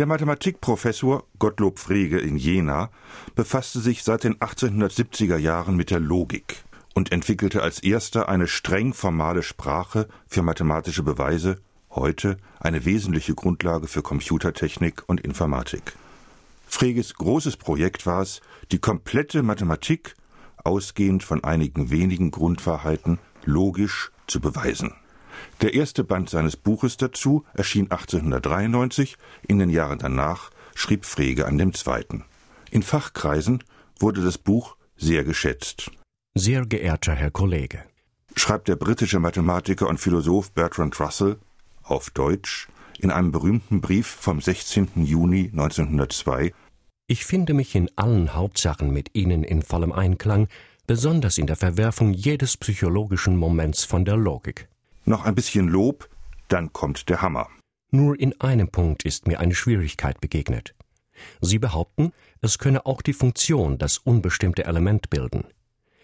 Der Mathematikprofessor Gottlob Frege in Jena befasste sich seit den 1870er Jahren mit der Logik und entwickelte als erster eine streng formale Sprache für mathematische Beweise, heute eine wesentliche Grundlage für Computertechnik und Informatik. Freges großes Projekt war es, die komplette Mathematik, ausgehend von einigen wenigen Grundwahrheiten, logisch zu beweisen. Der erste Band seines Buches dazu erschien 1893, in den Jahren danach schrieb Frege an dem zweiten. In Fachkreisen wurde das Buch sehr geschätzt. Sehr geehrter Herr Kollege, schreibt der britische Mathematiker und Philosoph Bertrand Russell auf Deutsch in einem berühmten Brief vom 16. Juni 1902 Ich finde mich in allen Hauptsachen mit Ihnen in vollem Einklang, besonders in der Verwerfung jedes psychologischen Moments von der Logik. Noch ein bisschen Lob, dann kommt der Hammer. Nur in einem Punkt ist mir eine Schwierigkeit begegnet. Sie behaupten, es könne auch die Funktion das unbestimmte Element bilden.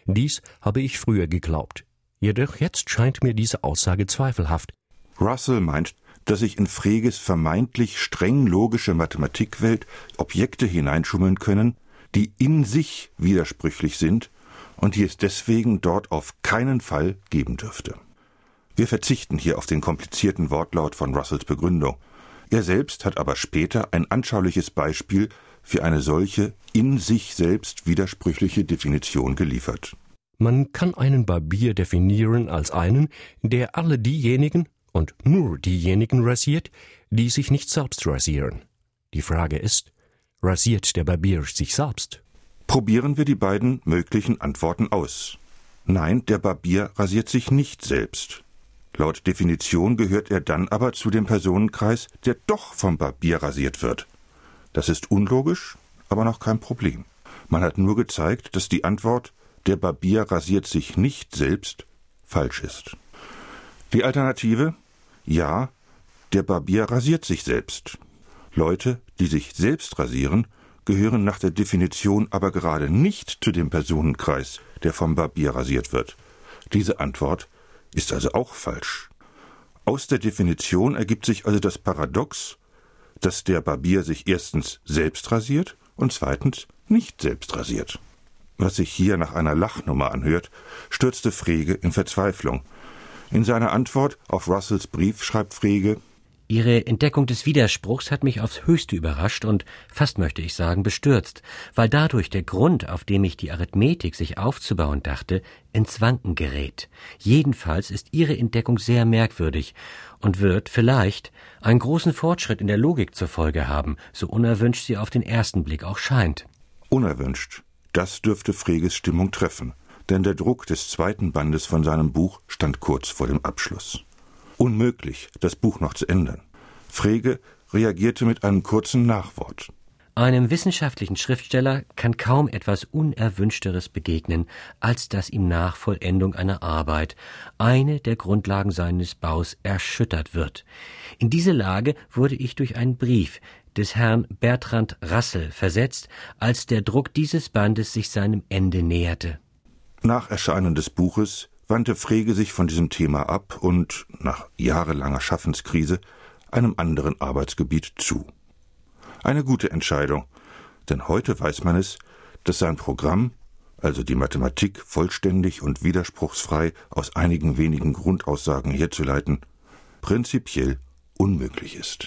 Dies habe ich früher geglaubt. Jedoch jetzt scheint mir diese Aussage zweifelhaft. Russell meint, dass sich in Freges vermeintlich streng logische Mathematikwelt Objekte hineinschummeln können, die in sich widersprüchlich sind und die es deswegen dort auf keinen Fall geben dürfte. Wir verzichten hier auf den komplizierten Wortlaut von Russells Begründung. Er selbst hat aber später ein anschauliches Beispiel für eine solche in sich selbst widersprüchliche Definition geliefert. Man kann einen Barbier definieren als einen, der alle diejenigen und nur diejenigen rasiert, die sich nicht selbst rasieren. Die Frage ist, rasiert der Barbier sich selbst? Probieren wir die beiden möglichen Antworten aus. Nein, der Barbier rasiert sich nicht selbst. Laut Definition gehört er dann aber zu dem Personenkreis, der doch vom Barbier rasiert wird. Das ist unlogisch, aber noch kein Problem. Man hat nur gezeigt, dass die Antwort der Barbier rasiert sich nicht selbst falsch ist. Die Alternative ja, der Barbier rasiert sich selbst. Leute, die sich selbst rasieren, gehören nach der Definition aber gerade nicht zu dem Personenkreis, der vom Barbier rasiert wird. Diese Antwort ist also auch falsch. Aus der Definition ergibt sich also das Paradox, dass der Barbier sich erstens selbst rasiert und zweitens nicht selbst rasiert. Was sich hier nach einer Lachnummer anhört, stürzte Frege in Verzweiflung. In seiner Antwort auf Russells Brief schreibt Frege Ihre Entdeckung des Widerspruchs hat mich aufs höchste überrascht und fast möchte ich sagen bestürzt, weil dadurch der Grund, auf dem ich die Arithmetik sich aufzubauen dachte, ins Wanken gerät. Jedenfalls ist Ihre Entdeckung sehr merkwürdig und wird vielleicht einen großen Fortschritt in der Logik zur Folge haben, so unerwünscht sie auf den ersten Blick auch scheint. Unerwünscht. Das dürfte Freges Stimmung treffen, denn der Druck des zweiten Bandes von seinem Buch stand kurz vor dem Abschluss. Unmöglich, das Buch noch zu ändern. Frege reagierte mit einem kurzen Nachwort. Einem wissenschaftlichen Schriftsteller kann kaum etwas Unerwünschteres begegnen, als dass ihm nach Vollendung einer Arbeit eine der Grundlagen seines Baus erschüttert wird. In diese Lage wurde ich durch einen Brief des Herrn Bertrand Rassel versetzt, als der Druck dieses Bandes sich seinem Ende näherte. Nach Erscheinen des Buches wandte Frege sich von diesem Thema ab und, nach jahrelanger Schaffenskrise, einem anderen Arbeitsgebiet zu. Eine gute Entscheidung, denn heute weiß man es, dass sein Programm, also die Mathematik vollständig und widerspruchsfrei aus einigen wenigen Grundaussagen herzuleiten, prinzipiell unmöglich ist.